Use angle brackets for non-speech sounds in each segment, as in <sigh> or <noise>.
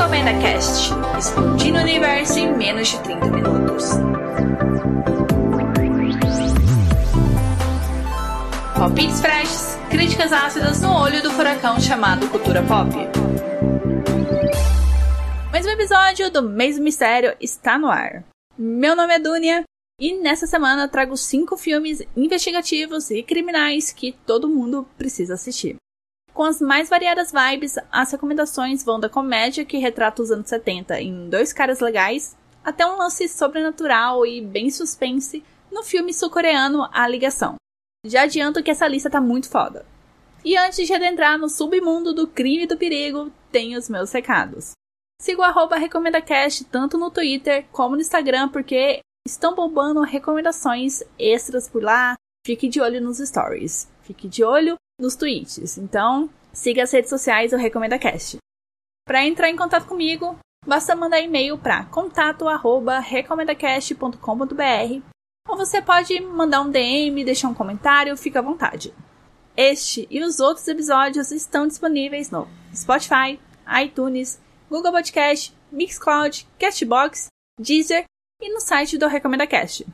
Recomenda Cast, explodindo o universo em menos de 30 minutos. Palpites freshes, críticas ácidas no olho do furacão chamado cultura pop. Mais um episódio do Mês do Mistério está no ar. Meu nome é Dunia e nessa semana trago cinco filmes investigativos e criminais que todo mundo precisa assistir. Com as mais variadas vibes, as recomendações vão da comédia que retrata os anos 70 em Dois Caras Legais, até um lance sobrenatural e bem suspense no filme sul-coreano A Ligação. Já adianto que essa lista tá muito foda. E antes de adentrar no submundo do crime e do perigo, tenho os meus recados. Siga o arroba RecomendaCast tanto no Twitter como no Instagram, porque estão bombando recomendações extras por lá. Fique de olho nos stories. Fique de olho nos tweets. Então, siga as redes sociais do RecomendaCast. Para entrar em contato comigo, basta mandar e-mail para contato@recomendacast.com.br ou você pode mandar um DM, deixar um comentário, fica à vontade. Este e os outros episódios estão disponíveis no Spotify, iTunes, Google Podcast, Mixcloud, Castbox, Deezer e no site do Recomenda Cast.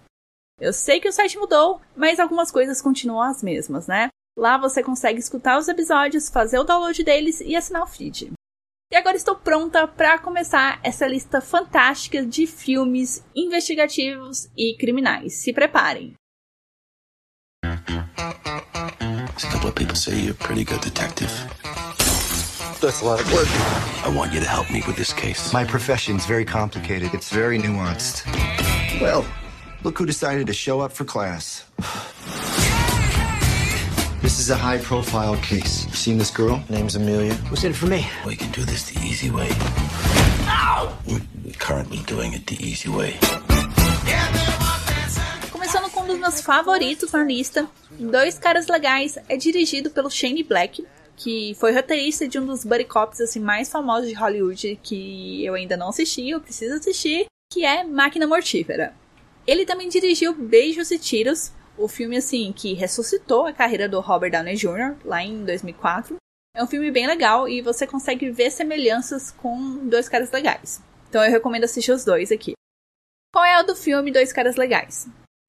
Eu sei que o site mudou, mas algumas coisas continuam as mesmas, né? Lá você consegue escutar os episódios, fazer o download deles e assinar o feed. E agora estou pronta para começar essa lista fantástica de filmes investigativos e criminais. Se preparem. A couple of people say you're a pretty good detective. That's a lot of work. I want you to help me with this case. My profession's very complicated. It's very nuanced. Well, look who decided to show up for class. This is a high profile case. Seen this girl? Name's Amelia. What's in it for me? We can do this the easy way. We're currently doing it the easy way. Começando com um dos meus favoritos na lista, Dois Caras Legais é dirigido pelo Shane Black, que foi roteirista de um dos buddy cops assim, mais famosos de Hollywood que eu ainda não assisti, eu preciso assistir, que é Máquina Mortífera. Ele também dirigiu Beijos e Tiros, o filme assim que ressuscitou a carreira do Robert Downey Jr. lá em 2004. É um filme bem legal e você consegue ver semelhanças com Dois Caras Legais. Então eu recomendo assistir os dois aqui. Qual é o do filme Dois Caras Legais?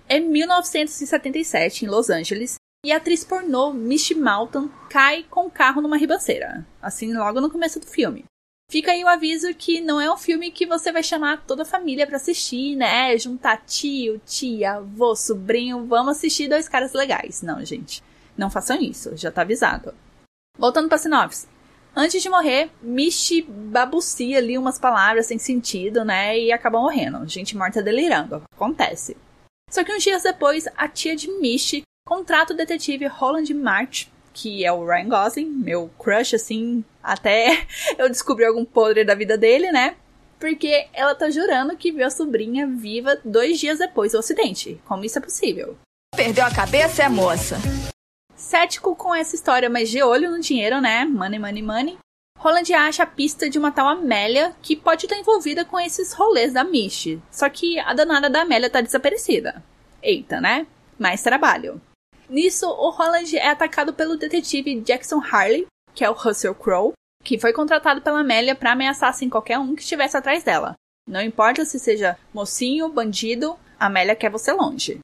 É 1977 em Los Angeles e a atriz pornô Misty Malton cai com o carro numa ribanceira, assim logo no começo do filme. Fica aí o aviso que não é um filme que você vai chamar toda a família para assistir, né? Juntar tio, tia, avô, sobrinho, vamos assistir dois caras legais. Não, gente. Não façam isso, já tá avisado. Voltando pra sinopse. Antes de morrer, Misty babucia ali umas palavras sem sentido, né? E acaba morrendo. Gente morta delirando. Acontece. Só que uns dias depois, a tia de Misty contrata o detetive Roland March que é o Ryan Gosling, meu crush, assim, até <laughs> eu descobri algum podre da vida dele, né? Porque ela tá jurando que viu a sobrinha viva dois dias depois do acidente. Como isso é possível? Perdeu a cabeça, é moça. Cético com essa história, mas de olho no dinheiro, né? Money, money, money. Roland acha a pista de uma tal Amélia que pode estar envolvida com esses rolês da Misty. Só que a danada da Amélia tá desaparecida. Eita, né? Mais trabalho. Nisso, o Holland é atacado pelo detetive Jackson Harley, que é o Russell Crowe, que foi contratado pela Amélia para ameaçar assim qualquer um que estivesse atrás dela. Não importa se seja mocinho, bandido, a Amélia quer você longe.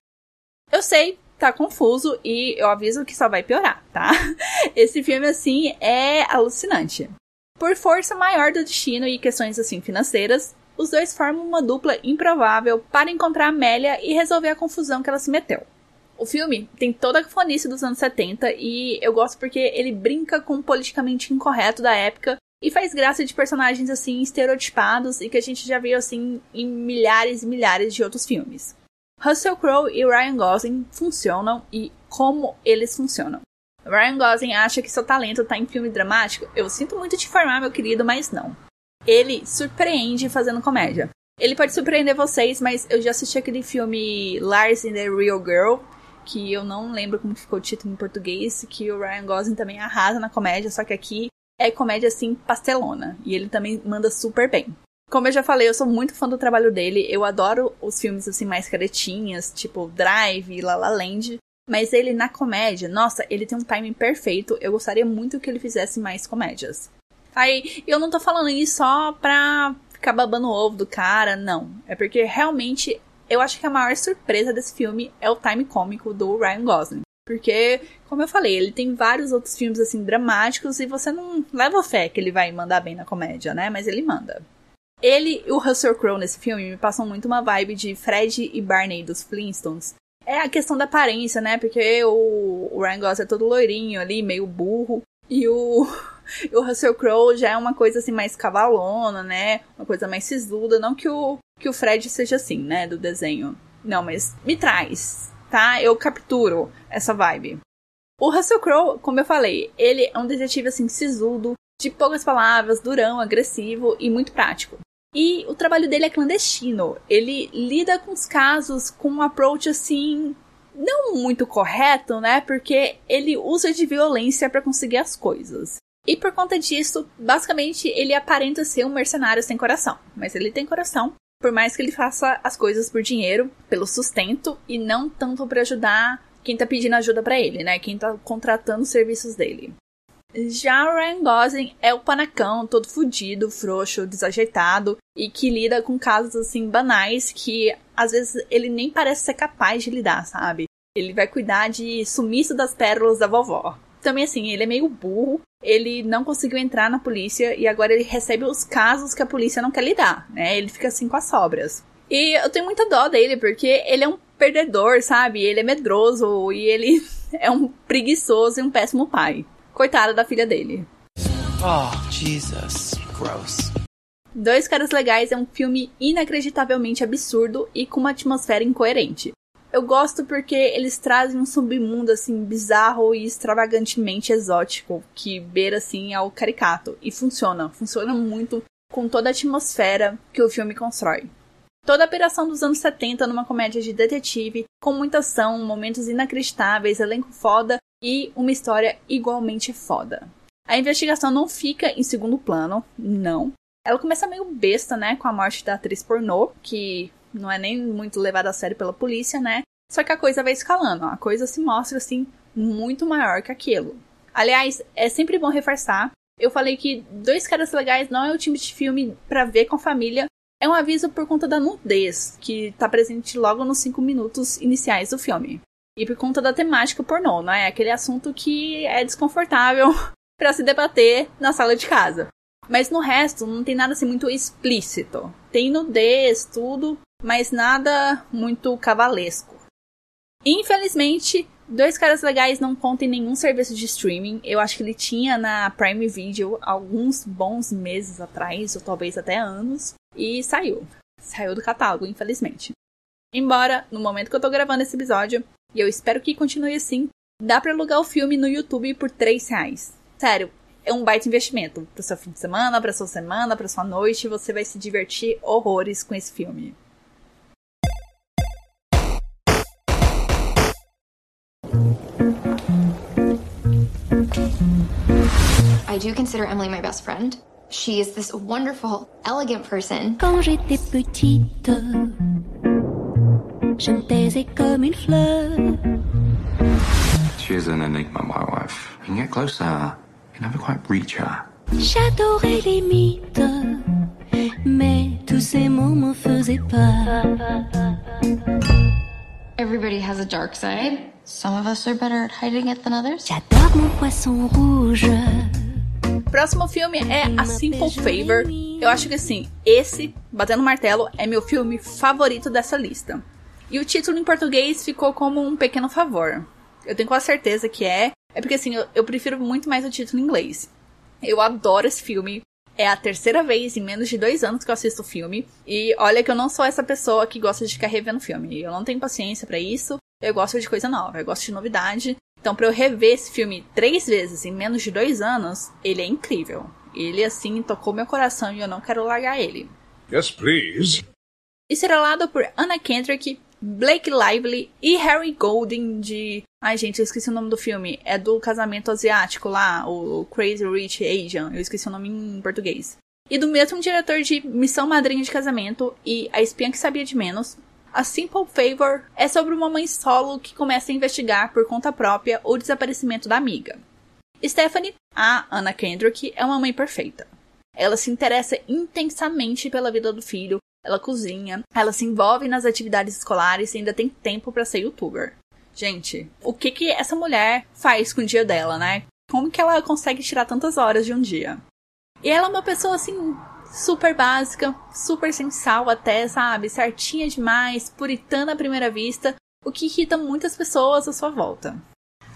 Eu sei, tá confuso e eu aviso que só vai piorar, tá? <laughs> Esse filme assim é alucinante. Por força maior do destino e questões assim financeiras, os dois formam uma dupla improvável para encontrar Amélia e resolver a confusão que ela se meteu. O filme tem toda a fonice dos anos 70 e eu gosto porque ele brinca com o politicamente incorreto da época e faz graça de personagens assim estereotipados e que a gente já viu assim em milhares e milhares de outros filmes. Russell Crowe e Ryan Gosling funcionam e como eles funcionam. Ryan Gosling acha que seu talento está em filme dramático? Eu sinto muito te informar, meu querido, mas não. Ele surpreende fazendo comédia. Ele pode surpreender vocês, mas eu já assisti aquele filme Lars in the Real Girl que eu não lembro como ficou o título em português, que o Ryan Gosling também arrasa na comédia, só que aqui é comédia assim pastelona, e ele também manda super bem. Como eu já falei, eu sou muito fã do trabalho dele, eu adoro os filmes assim mais caretinhas, tipo Drive, La La Land, mas ele na comédia, nossa, ele tem um timing perfeito, eu gostaria muito que ele fizesse mais comédias. Aí, eu não tô falando isso só pra ficar babando o ovo do cara, não. É porque realmente eu acho que a maior surpresa desse filme é o time cômico do Ryan Gosling. Porque, como eu falei, ele tem vários outros filmes assim dramáticos e você não leva fé que ele vai mandar bem na comédia, né? Mas ele manda. Ele e o Russell Crowe nesse filme me passam muito uma vibe de Fred e Barney dos Flintstones. É a questão da aparência, né? Porque o, Ryan Gosling é todo loirinho ali, meio burro. E o, <laughs> o Russell Crowe já é uma coisa assim mais cavalona, né? Uma coisa mais sisuda. Não que o, que o Fred seja assim, né? Do desenho. Não, mas me traz, tá? Eu capturo essa vibe. O Russell Crowe, como eu falei, ele é um detetive assim sisudo, de poucas palavras, durão, agressivo e muito prático. E o trabalho dele é clandestino. Ele lida com os casos com um approach assim não muito correto, né? Porque ele usa de violência para conseguir as coisas. E por conta disso, basicamente ele aparenta ser um mercenário sem coração, mas ele tem coração. Por mais que ele faça as coisas por dinheiro, pelo sustento e não tanto para ajudar quem tá pedindo ajuda para ele, né? Quem tá contratando os serviços dele. Já o Ryan Gosling é o panacão, todo fudido, frouxo, desajeitado e que lida com casos assim banais que às vezes ele nem parece ser capaz de lidar, sabe? Ele vai cuidar de sumiço das pérolas da vovó. Também assim, ele é meio burro, ele não conseguiu entrar na polícia e agora ele recebe os casos que a polícia não quer lidar, né? Ele fica assim com as sobras. E eu tenho muita dó dele porque ele é um perdedor, sabe? Ele é medroso e ele <laughs> é um preguiçoso e um péssimo pai. Coitada da filha dele. Oh, Jesus. Gross. Dois Caras Legais é um filme inacreditavelmente absurdo e com uma atmosfera incoerente. Eu gosto porque eles trazem um submundo assim bizarro e extravagantemente exótico, que beira assim ao caricato e funciona, funciona muito com toda a atmosfera que o filme constrói. Toda a operação dos anos 70 numa comédia de detetive, com muita ação, momentos inacreditáveis, elenco foda e uma história igualmente foda. A investigação não fica em segundo plano, não. Ela começa meio besta, né, com a morte da atriz pornô, que não é nem muito levada a sério pela polícia, né? Só que a coisa vai escalando, a coisa se mostra assim muito maior que aquilo. Aliás, é sempre bom reforçar. Eu falei que Dois Caras Legais não é o tipo de filme para ver com a família. É um aviso por conta da nudez, que tá presente logo nos 5 minutos iniciais do filme. E por conta da temática pornô, não é? Aquele assunto que é desconfortável <laughs> para se debater na sala de casa. Mas no resto, não tem nada assim muito explícito. Tem nudez, tudo, mas nada muito cavalesco. Infelizmente, Dois Caras Legais não conta em nenhum serviço de streaming. Eu acho que ele tinha na Prime Video alguns bons meses atrás, ou talvez até anos, e saiu. Saiu do catálogo, infelizmente. Embora, no momento que eu tô gravando esse episódio, e eu espero que continue assim, dá para alugar o filme no YouTube por 3 reais. Sério, é um baita investimento. Pro seu fim de semana, pra sua semana, pra sua noite, você vai se divertir horrores com esse filme. Do consider Emily my best friend. She is this wonderful, elegant person. Quand j'étais petite, je me taisais comme une fleur. She is an enigma, my wife. You can get close to her. You can never quite reach her. J'adorais les mythes, mais tous ces mots me faisaient peur. Everybody has a dark side. Some of us are better at hiding it than others. J'adore mon poisson rouge. Próximo filme é A Simple Favor. Eu acho que assim, esse, Batendo Martelo, é meu filme favorito dessa lista. E o título em português ficou como um pequeno favor. Eu tenho quase certeza que é. É porque assim, eu, eu prefiro muito mais o título em inglês. Eu adoro esse filme. É a terceira vez em menos de dois anos que eu assisto o filme. E olha que eu não sou essa pessoa que gosta de ficar revendo filme. Eu não tenho paciência para isso. Eu gosto de coisa nova, eu gosto de novidade. Então, para eu rever esse filme três vezes em menos de dois anos, ele é incrível. Ele, assim, tocou meu coração e eu não quero largar ele. Yes, please. Estrelado por Anna Kendrick, Blake Lively e Harry Golding de... Ai, gente, eu esqueci o nome do filme. É do casamento asiático lá, o Crazy Rich Asian. Eu esqueci o nome em português. E do mesmo diretor de Missão Madrinha de Casamento e A Espinha que Sabia de Menos, a Simple Favor é sobre uma mãe solo que começa a investigar por conta própria o desaparecimento da amiga. Stephanie A Anna Kendrick é uma mãe perfeita. Ela se interessa intensamente pela vida do filho, ela cozinha, ela se envolve nas atividades escolares e ainda tem tempo para ser youtuber. Gente, o que que essa mulher faz com o dia dela, né? Como que ela consegue tirar tantas horas de um dia? E ela é uma pessoa assim super básica, super sensal até, sabe? Certinha demais, puritana à primeira vista, o que irrita muitas pessoas à sua volta.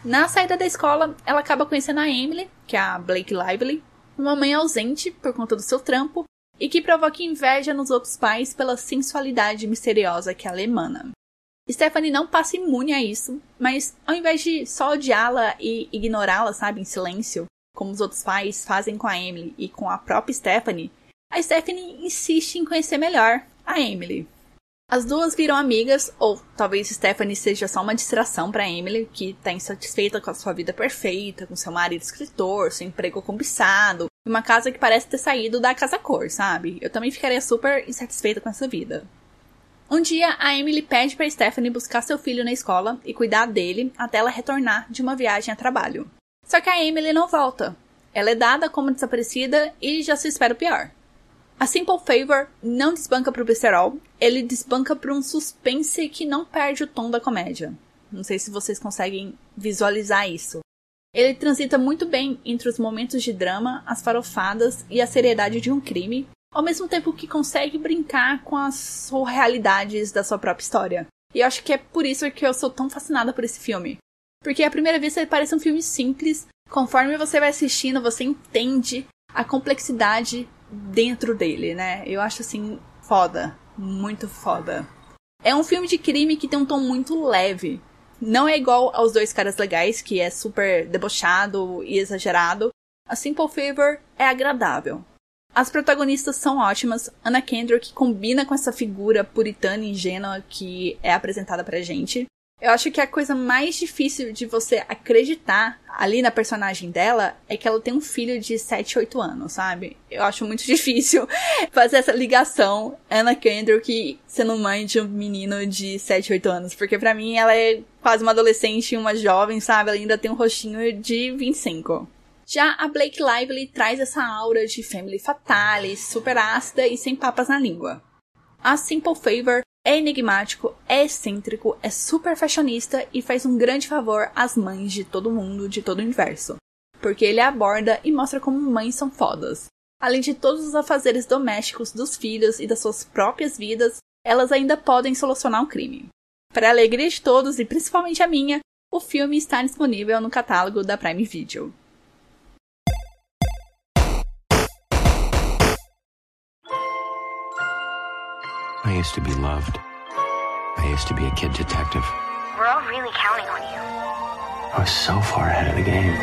Na saída da escola, ela acaba conhecendo a Emily, que é a Blake Lively, uma mãe ausente por conta do seu trampo e que provoca inveja nos outros pais pela sensualidade misteriosa que ela emana. Stephanie não passa imune a isso, mas ao invés de só odiá-la e ignorá-la, sabe, em silêncio, como os outros pais fazem com a Emily e com a própria Stephanie, a Stephanie insiste em conhecer melhor a Emily. As duas viram amigas, ou talvez Stephanie seja só uma distração para Emily, que está insatisfeita com a sua vida perfeita, com seu marido escritor, seu emprego cobiçado, uma casa que parece ter saído da casa cor, sabe? Eu também ficaria super insatisfeita com essa vida. Um dia, a Emily pede para Stephanie buscar seu filho na escola e cuidar dele até ela retornar de uma viagem a trabalho. Só que a Emily não volta. Ela é dada como desaparecida e já se espera o pior. A Simple Favor não desbanca pro besterol, ele desbanca para um suspense que não perde o tom da comédia. Não sei se vocês conseguem visualizar isso. Ele transita muito bem entre os momentos de drama, as farofadas e a seriedade de um crime, ao mesmo tempo que consegue brincar com as surrealidades da sua própria história. E eu acho que é por isso que eu sou tão fascinada por esse filme. Porque à primeira vista ele parece um filme simples, conforme você vai assistindo, você entende a complexidade dentro dele, né? Eu acho assim foda, muito foda. É um filme de crime que tem um tom muito leve. Não é igual aos dois caras legais, que é super debochado e exagerado. A Simple Favor é agradável. As protagonistas são ótimas. Anna Kendrick combina com essa figura puritana e ingênua que é apresentada pra gente. Eu acho que a coisa mais difícil de você acreditar ali na personagem dela é que ela tem um filho de 7, 8 anos, sabe? Eu acho muito <laughs> difícil fazer essa ligação Anna Kendrick sendo mãe de um menino de 7, 8 anos. Porque para mim ela é quase uma adolescente e uma jovem, sabe? Ela ainda tem um rostinho de 25. Já a Blake Lively traz essa aura de family fatale, super ácida e sem papas na língua. A Simple Favor é enigmático, é excêntrico, é super fashionista e faz um grande favor às mães de todo mundo, de todo o universo. Porque ele aborda e mostra como mães são fodas. Além de todos os afazeres domésticos dos filhos e das suas próprias vidas, elas ainda podem solucionar um crime. Para a alegria de todos e principalmente a minha, o filme está disponível no catálogo da Prime Video. I used to be loved. I used to be a kid detective. We're all really counting on you. I was so far ahead of the game.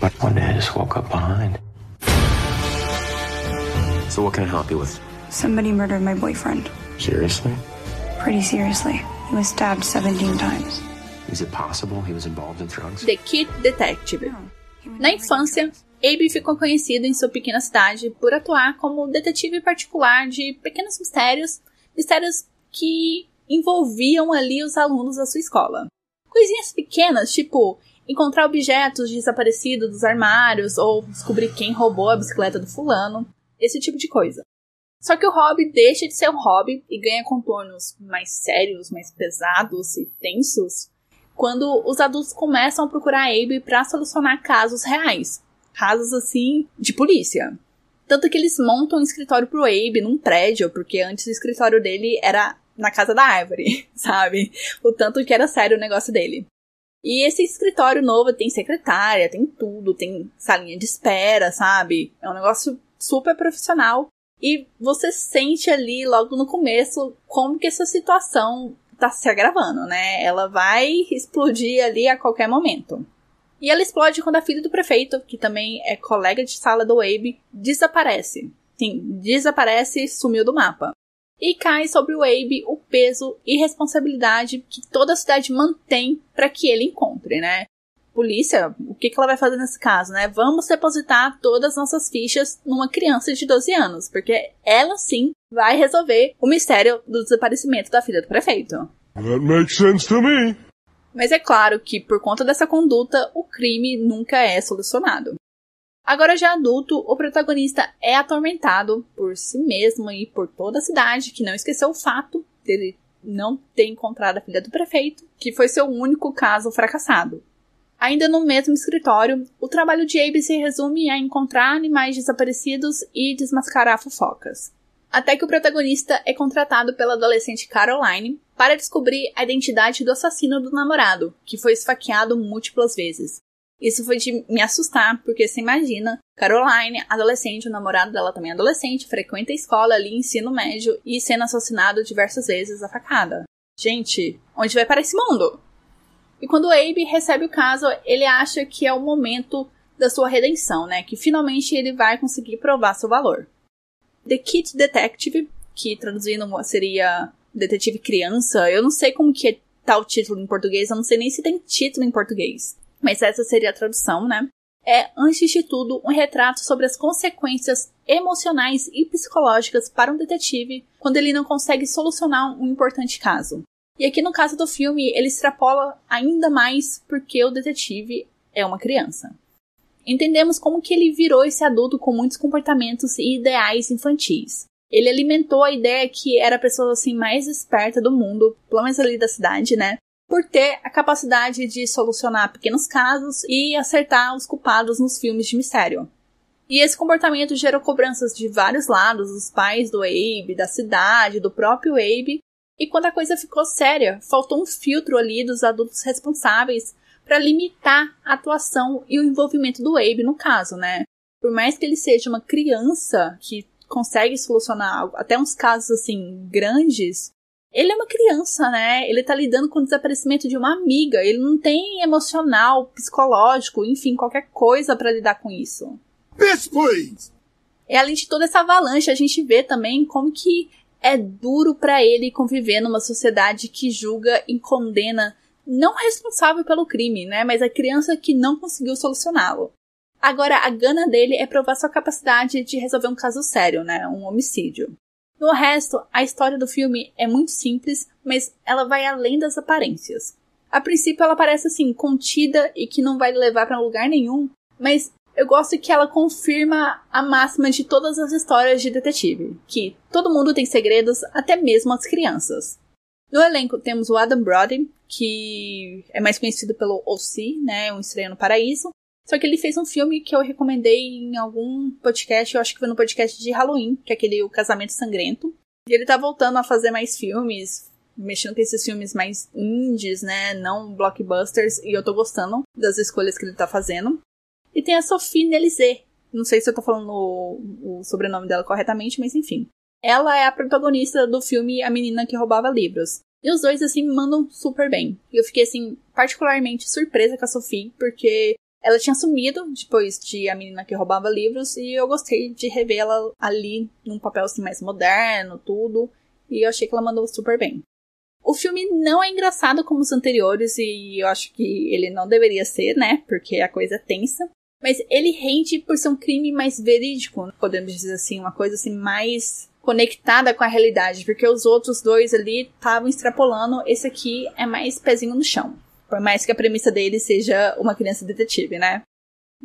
But one day I just woke up behind. So what can I help you with? Somebody murdered my boyfriend. Seriously? Pretty seriously. He was stabbed 17 times. Is it possible he was involved in drugs? The Kid Detective. Na infância, Abe ficou conhecido em sua pequena cidade por atuar como detetive particular de pequenos mistérios, mistérios que envolviam ali os alunos da sua escola. Coisinhas pequenas, tipo encontrar objetos desaparecidos dos armários ou descobrir quem roubou a bicicleta do fulano, esse tipo de coisa. Só que o hobby deixa de ser um hobby e ganha contornos mais sérios, mais pesados e tensos quando os adultos começam a procurar Abe para solucionar casos reais, casos assim de polícia. Tanto que eles montam um escritório pro Abe num prédio, porque antes o escritório dele era na casa da árvore, <laughs> sabe? O tanto que era sério o negócio dele. E esse escritório novo tem secretária, tem tudo, tem salinha de espera, sabe? É um negócio super profissional. E você sente ali logo no começo como que essa situação tá se agravando, né? Ela vai explodir ali a qualquer momento. E ela explode quando a filha do prefeito, que também é colega de sala do Abe, desaparece. Sim, desaparece e sumiu do mapa. E cai sobre o Abe o peso e responsabilidade que toda a cidade mantém para que ele encontre, né? Polícia, o que, que ela vai fazer nesse caso, né? Vamos depositar todas as nossas fichas numa criança de 12 anos, porque ela sim vai resolver o mistério do desaparecimento da filha do prefeito. That makes sense to me. Mas é claro que, por conta dessa conduta, o crime nunca é solucionado. Agora, já adulto, o protagonista é atormentado por si mesmo e por toda a cidade, que não esqueceu o fato dele não ter encontrado a filha do prefeito, que foi seu único caso fracassado. Ainda no mesmo escritório, o trabalho de Abe se resume a encontrar animais desaparecidos e desmascarar fofocas. Até que o protagonista é contratado pela adolescente Caroline para descobrir a identidade do assassino do namorado, que foi esfaqueado múltiplas vezes. Isso foi de me assustar, porque você imagina, Caroline, adolescente, o namorado dela também é adolescente, frequenta a escola ali, ensino médio, e sendo assassinado diversas vezes a facada. Gente, onde vai para esse mundo? E quando o Abe recebe o caso, ele acha que é o momento da sua redenção, né? Que finalmente ele vai conseguir provar seu valor. The Kid Detective, que traduzindo seria Detetive Criança, eu não sei como que é tal título em português, eu não sei nem se tem título em português. Mas essa seria a tradução, né? É, antes de tudo, um retrato sobre as consequências emocionais e psicológicas para um detetive quando ele não consegue solucionar um importante caso. E aqui no caso do filme, ele extrapola ainda mais porque o detetive é uma criança. Entendemos como que ele virou esse adulto com muitos comportamentos e ideais infantis. Ele alimentou a ideia que era a pessoa assim mais esperta do mundo, pelo menos ali da cidade, né? Por ter a capacidade de solucionar pequenos casos e acertar os culpados nos filmes de mistério. E esse comportamento gerou cobranças de vários lados, dos pais do Abe, da cidade, do próprio Abe, e quando a coisa ficou séria, faltou um filtro ali dos adultos responsáveis para limitar a atuação e o envolvimento do Abe no caso, né? Por mais que ele seja uma criança que consegue solucionar até uns casos assim grandes, ele é uma criança, né? Ele tá lidando com o desaparecimento de uma amiga, ele não tem emocional, psicológico, enfim, qualquer coisa para lidar com isso. Please! E além de toda essa avalanche, a gente vê também como que é duro para ele conviver numa sociedade que julga e condena não responsável pelo crime, né, mas a criança que não conseguiu solucioná-lo. Agora, a gana dele é provar sua capacidade de resolver um caso sério, né, um homicídio. No resto, a história do filme é muito simples, mas ela vai além das aparências. A princípio, ela parece assim contida e que não vai levar para lugar nenhum, mas eu gosto que ela confirma a máxima de todas as histórias de detetive, que todo mundo tem segredos, até mesmo as crianças. No elenco temos o Adam Brody, que é mais conhecido pelo O.C., né, um Estranho no Paraíso. Só que ele fez um filme que eu recomendei em algum podcast, eu acho que foi no podcast de Halloween, que é aquele O Casamento Sangrento. E ele tá voltando a fazer mais filmes, mexendo com esses filmes mais indies, né, não blockbusters, e eu tô gostando das escolhas que ele tá fazendo. E tem a Sophie Nelizé. Não sei se eu tô falando o, o sobrenome dela corretamente, mas enfim. Ela é a protagonista do filme A Menina que Roubava Livros. E os dois, assim, mandam super bem. E eu fiquei, assim, particularmente surpresa com a Sophie, porque ela tinha sumido depois de A Menina que Roubava Livros, e eu gostei de revê-la ali num papel, assim, mais moderno, tudo. E eu achei que ela mandou super bem. O filme não é engraçado como os anteriores, e eu acho que ele não deveria ser, né? Porque a coisa é tensa. Mas ele rende por ser um crime mais verídico, podemos dizer assim, uma coisa assim mais conectada com a realidade, porque os outros dois ali estavam extrapolando, esse aqui é mais pezinho no chão. Por mais que a premissa dele seja uma criança detetive, né?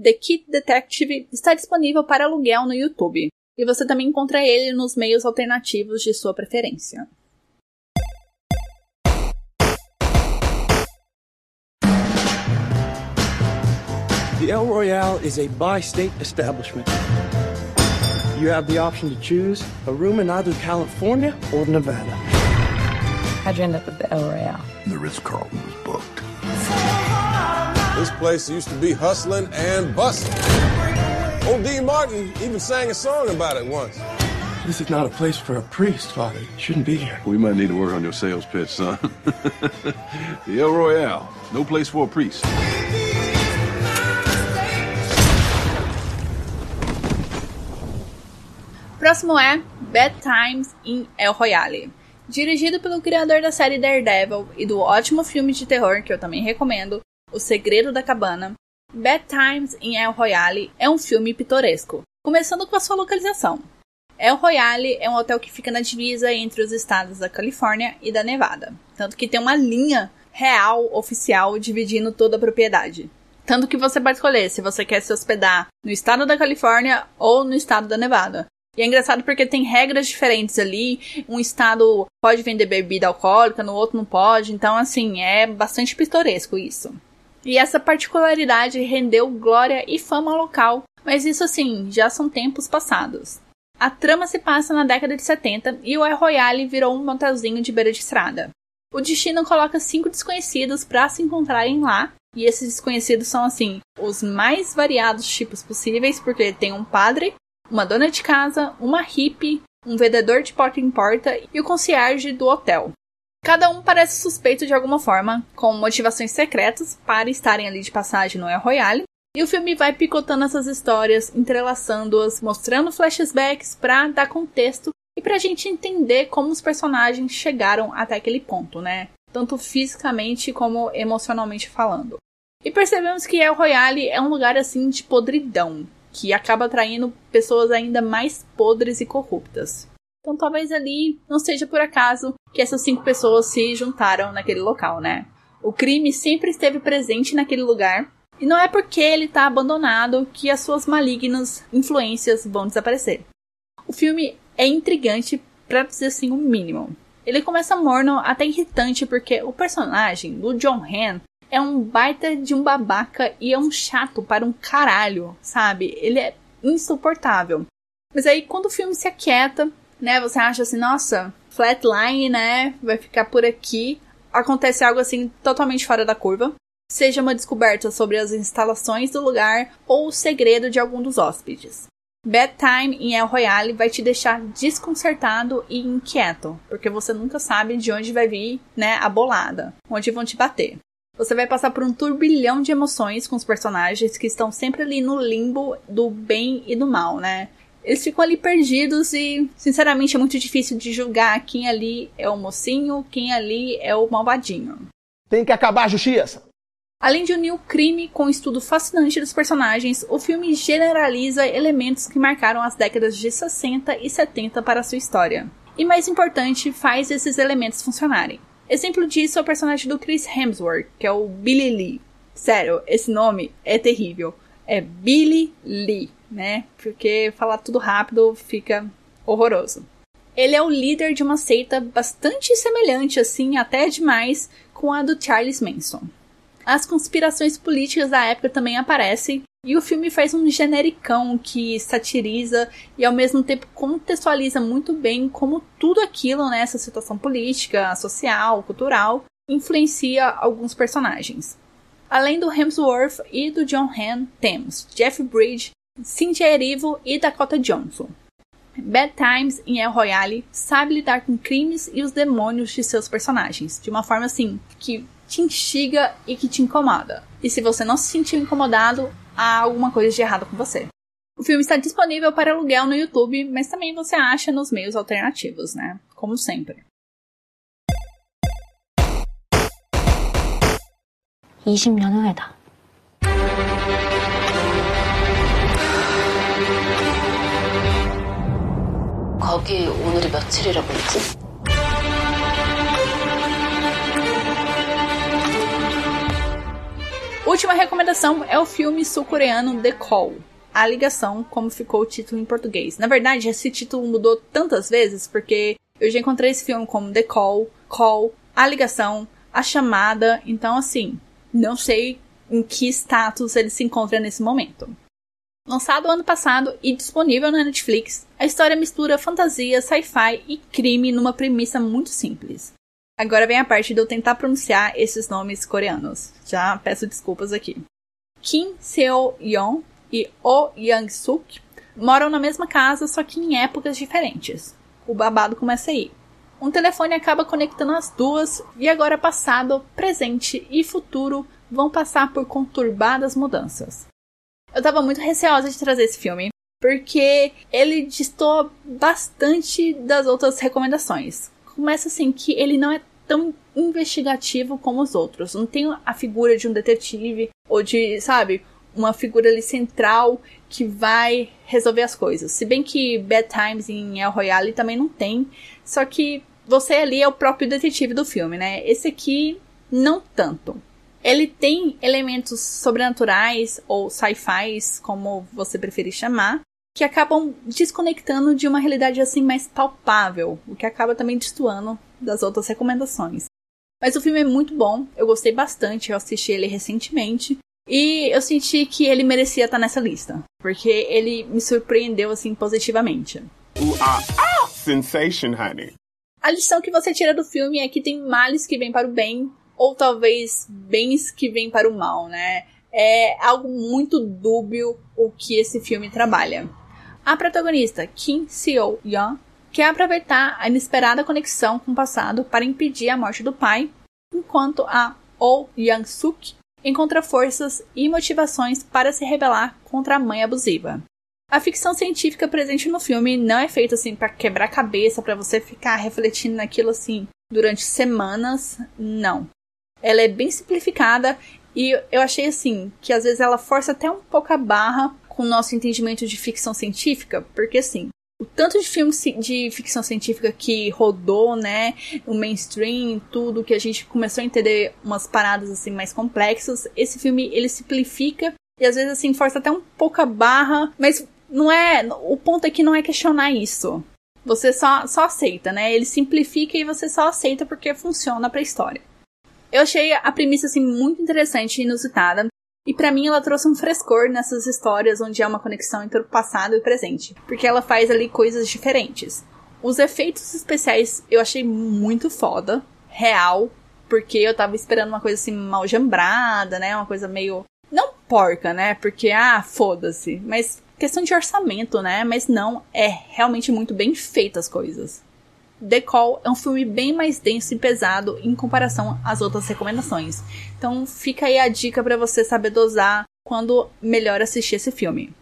The Kid Detective está disponível para aluguel no YouTube, e você também encontra ele nos meios alternativos de sua preferência. The El Royale is a bi-state establishment. You have the option to choose a room in either California or Nevada. How'd you end up at the El Royale? The Ritz-Carlton was booked. This place used to be hustling and bustling. Old Dean Martin even sang a song about it once. This is not a place for a priest, Father. You shouldn't be here. We might need to work on your sales pitch, son. <laughs> the El Royale, no place for a priest. próximo é Bad Times in El Royale. Dirigido pelo criador da série Daredevil e do ótimo filme de terror que eu também recomendo, O Segredo da Cabana, Bad Times in El Royale é um filme pitoresco, começando com a sua localização. El Royale é um hotel que fica na divisa entre os estados da Califórnia e da Nevada, tanto que tem uma linha real, oficial, dividindo toda a propriedade. Tanto que você pode escolher se você quer se hospedar no estado da Califórnia ou no estado da Nevada. E é engraçado porque tem regras diferentes ali. Um estado pode vender bebida alcoólica, no outro não pode. Então, assim, é bastante pitoresco isso. E essa particularidade rendeu glória e fama local. Mas isso, assim, já são tempos passados. A trama se passa na década de 70 e o El Royale virou um motelzinho de beira de estrada. O destino coloca cinco desconhecidos para se encontrarem lá e esses desconhecidos são, assim, os mais variados tipos possíveis, porque tem um padre, uma dona de casa, uma hippie, um vendedor de porta em porta e o concierge do hotel. Cada um parece suspeito de alguma forma, com motivações secretas para estarem ali de passagem no El Royale. E o filme vai picotando essas histórias, entrelaçando-as, mostrando flashbacks para dar contexto e pra gente entender como os personagens chegaram até aquele ponto, né? Tanto fisicamente como emocionalmente falando. E percebemos que El Royale é um lugar assim de podridão, que acaba atraindo pessoas ainda mais podres e corruptas. Então talvez ali não seja por acaso que essas cinco pessoas se juntaram naquele local, né? O crime sempre esteve presente naquele lugar, e não é porque ele está abandonado que as suas malignas influências vão desaparecer. O filme é intrigante, para dizer assim o mínimo. Ele começa morno, até irritante, porque o personagem do John Han é um baita de um babaca e é um chato para um caralho, sabe? Ele é insuportável. Mas aí quando o filme se aquieta, né, você acha assim, nossa, flatline, né, vai ficar por aqui. Acontece algo assim totalmente fora da curva. Seja uma descoberta sobre as instalações do lugar ou o segredo de algum dos hóspedes. Bedtime em El Royale vai te deixar desconcertado e inquieto, porque você nunca sabe de onde vai vir, né, a bolada, onde vão te bater. Você vai passar por um turbilhão de emoções com os personagens que estão sempre ali no limbo do bem e do mal, né? Eles ficam ali perdidos e, sinceramente, é muito difícil de julgar quem ali é o mocinho, quem ali é o malvadinho. Tem que acabar a justiça! Além de unir o crime com o estudo fascinante dos personagens, o filme generaliza elementos que marcaram as décadas de 60 e 70 para a sua história. E mais importante, faz esses elementos funcionarem. Exemplo disso é o personagem do Chris Hemsworth, que é o Billy Lee. Sério, esse nome é terrível. É Billy Lee, né? Porque falar tudo rápido fica horroroso. Ele é o líder de uma seita bastante semelhante, assim, até demais, com a do Charles Manson. As conspirações políticas da época também aparecem, e o filme faz um genericão que satiriza e ao mesmo tempo contextualiza muito bem como tudo aquilo, né, essa situação política, social, cultural, influencia alguns personagens. Além do Hemsworth e do John Hamm, temos Jeff Bridge, Cynthia Erivo e Dakota Johnson. Bad Times em El Royale sabe lidar com crimes e os demônios de seus personagens, de uma forma assim que te instiga e que te incomoda. E se você não se sentiu incomodado, há alguma coisa de errado com você. O filme está disponível para aluguel no YouTube, mas também você acha nos meios alternativos, né? Como sempre. 거기 오늘이 며칠이라고 했지? Última recomendação é o filme sul-coreano The Call. A ligação, como ficou o título em português. Na verdade, esse título mudou tantas vezes porque eu já encontrei esse filme como The Call, Call, A Ligação, A Chamada. Então, assim, não sei em que status ele se encontra nesse momento. Lançado ano passado e disponível na Netflix, a história mistura fantasia, sci-fi e crime numa premissa muito simples. Agora vem a parte de eu tentar pronunciar esses nomes coreanos. Já peço desculpas aqui. Kim Seo-yeon e Oh Young-suk moram na mesma casa, só que em épocas diferentes. O babado começa aí. Um telefone acaba conectando as duas e agora passado, presente e futuro vão passar por conturbadas mudanças. Eu tava muito receosa de trazer esse filme, porque ele distorce bastante das outras recomendações começa assim que ele não é tão investigativo como os outros. Não tem a figura de um detetive ou de, sabe, uma figura ali central que vai resolver as coisas. Se bem que Bad Times em El Royale também não tem, só que você ali é o próprio detetive do filme, né? Esse aqui não tanto. Ele tem elementos sobrenaturais ou sci-fi, como você preferir chamar, que acabam desconectando de uma realidade assim mais palpável, o que acaba também destoando das outras recomendações. Mas o filme é muito bom, eu gostei bastante, eu assisti ele recentemente e eu senti que ele merecia estar nessa lista, porque ele me surpreendeu assim positivamente. Uh, ah, sensation, honey. A lição que você tira do filme é que tem males que vêm para o bem, ou talvez bens que vêm para o mal, né? É algo muito dúbio o que esse filme trabalha. A protagonista, Kim Seo-yeon, quer aproveitar a inesperada conexão com o passado para impedir a morte do pai, enquanto a Oh Yang-suk encontra forças e motivações para se rebelar contra a mãe abusiva. A ficção científica presente no filme não é feita assim para quebrar a cabeça, para você ficar refletindo naquilo assim durante semanas, não. Ela é bem simplificada e eu achei assim que às vezes ela força até um pouco a barra com o nosso entendimento de ficção científica, porque assim, o tanto de filmes de ficção científica que rodou, né, o mainstream, tudo que a gente começou a entender umas paradas assim mais complexas, esse filme ele simplifica e às vezes assim força até um pouco a barra, mas não é, o ponto aqui não é questionar isso. Você só, só aceita, né? Ele simplifica e você só aceita porque funciona pra história. Eu achei a premissa assim muito interessante e inusitada. E para mim ela trouxe um frescor nessas histórias onde há uma conexão entre o passado e o presente, porque ela faz ali coisas diferentes. Os efeitos especiais eu achei muito foda, real, porque eu tava esperando uma coisa assim mal jambrada, né? Uma coisa meio não porca, né? Porque ah, foda-se, mas questão de orçamento, né? Mas não, é realmente muito bem feito as coisas. The Call é um filme bem mais denso e pesado em comparação às outras recomendações. Então fica aí a dica para você saber dosar quando melhor assistir esse filme.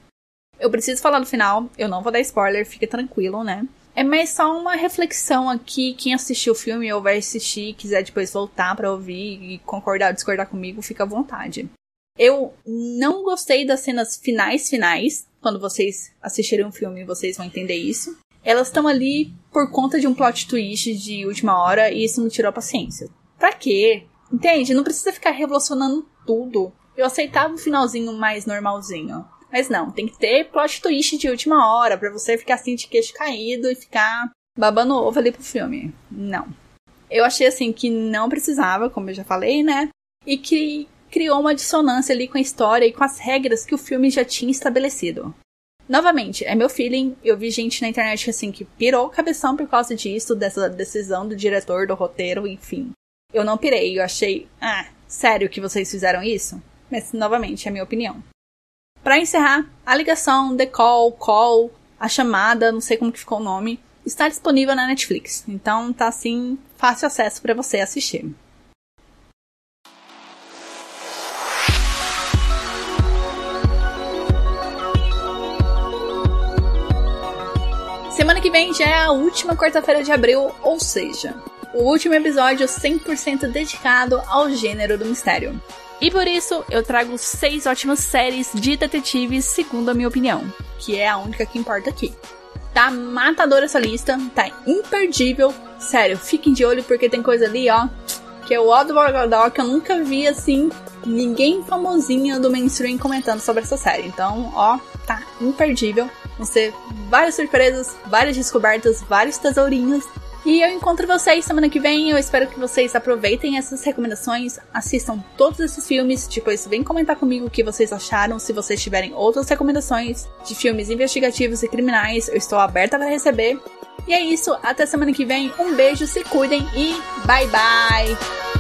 Eu preciso falar no final, eu não vou dar spoiler, fica tranquilo, né? É mais só uma reflexão aqui. Quem assistiu o filme ou vai assistir e quiser depois voltar para ouvir e concordar ou discordar comigo, fica à vontade. Eu não gostei das cenas finais finais. Quando vocês assistirem o um filme, vocês vão entender isso elas estão ali por conta de um plot twist de última hora e isso me tirou a paciência. Pra quê? Entende? Não precisa ficar revolucionando tudo. Eu aceitava um finalzinho mais normalzinho. Mas não, tem que ter plot twist de última hora para você ficar assim de queixo caído e ficar babando ovo ali pro filme. Não. Eu achei assim que não precisava, como eu já falei, né? E que criou uma dissonância ali com a história e com as regras que o filme já tinha estabelecido. Novamente, é meu feeling. Eu vi gente na internet assim que pirou o cabeção por causa disso, dessa decisão do diretor, do roteiro, enfim. Eu não pirei, eu achei, ah, sério que vocês fizeram isso? Mas, novamente, é minha opinião. Para encerrar, a ligação, The Call, Call, a chamada, não sei como que ficou o nome, está disponível na Netflix. Então tá assim, fácil acesso para você assistir. Semana que vem já é a última quarta-feira de abril, ou seja, o último episódio 100% dedicado ao gênero do mistério. E por isso eu trago seis ótimas séries de detetives, segundo a minha opinião, que é a única que importa aqui. Tá matadora essa lista, tá imperdível. Sério, fiquem de olho porque tem coisa ali, ó, que é o Oddworld que eu nunca vi assim, ninguém famosinho do mainstream comentando sobre essa série. Então, ó, tá imperdível. Vão ser várias surpresas, várias descobertas, vários tesourinhos. E eu encontro vocês semana que vem. Eu espero que vocês aproveitem essas recomendações, assistam todos esses filmes. Depois vem comentar comigo o que vocês acharam. Se vocês tiverem outras recomendações de filmes investigativos e criminais, eu estou aberta para receber. E é isso, até semana que vem. Um beijo, se cuidem e bye bye!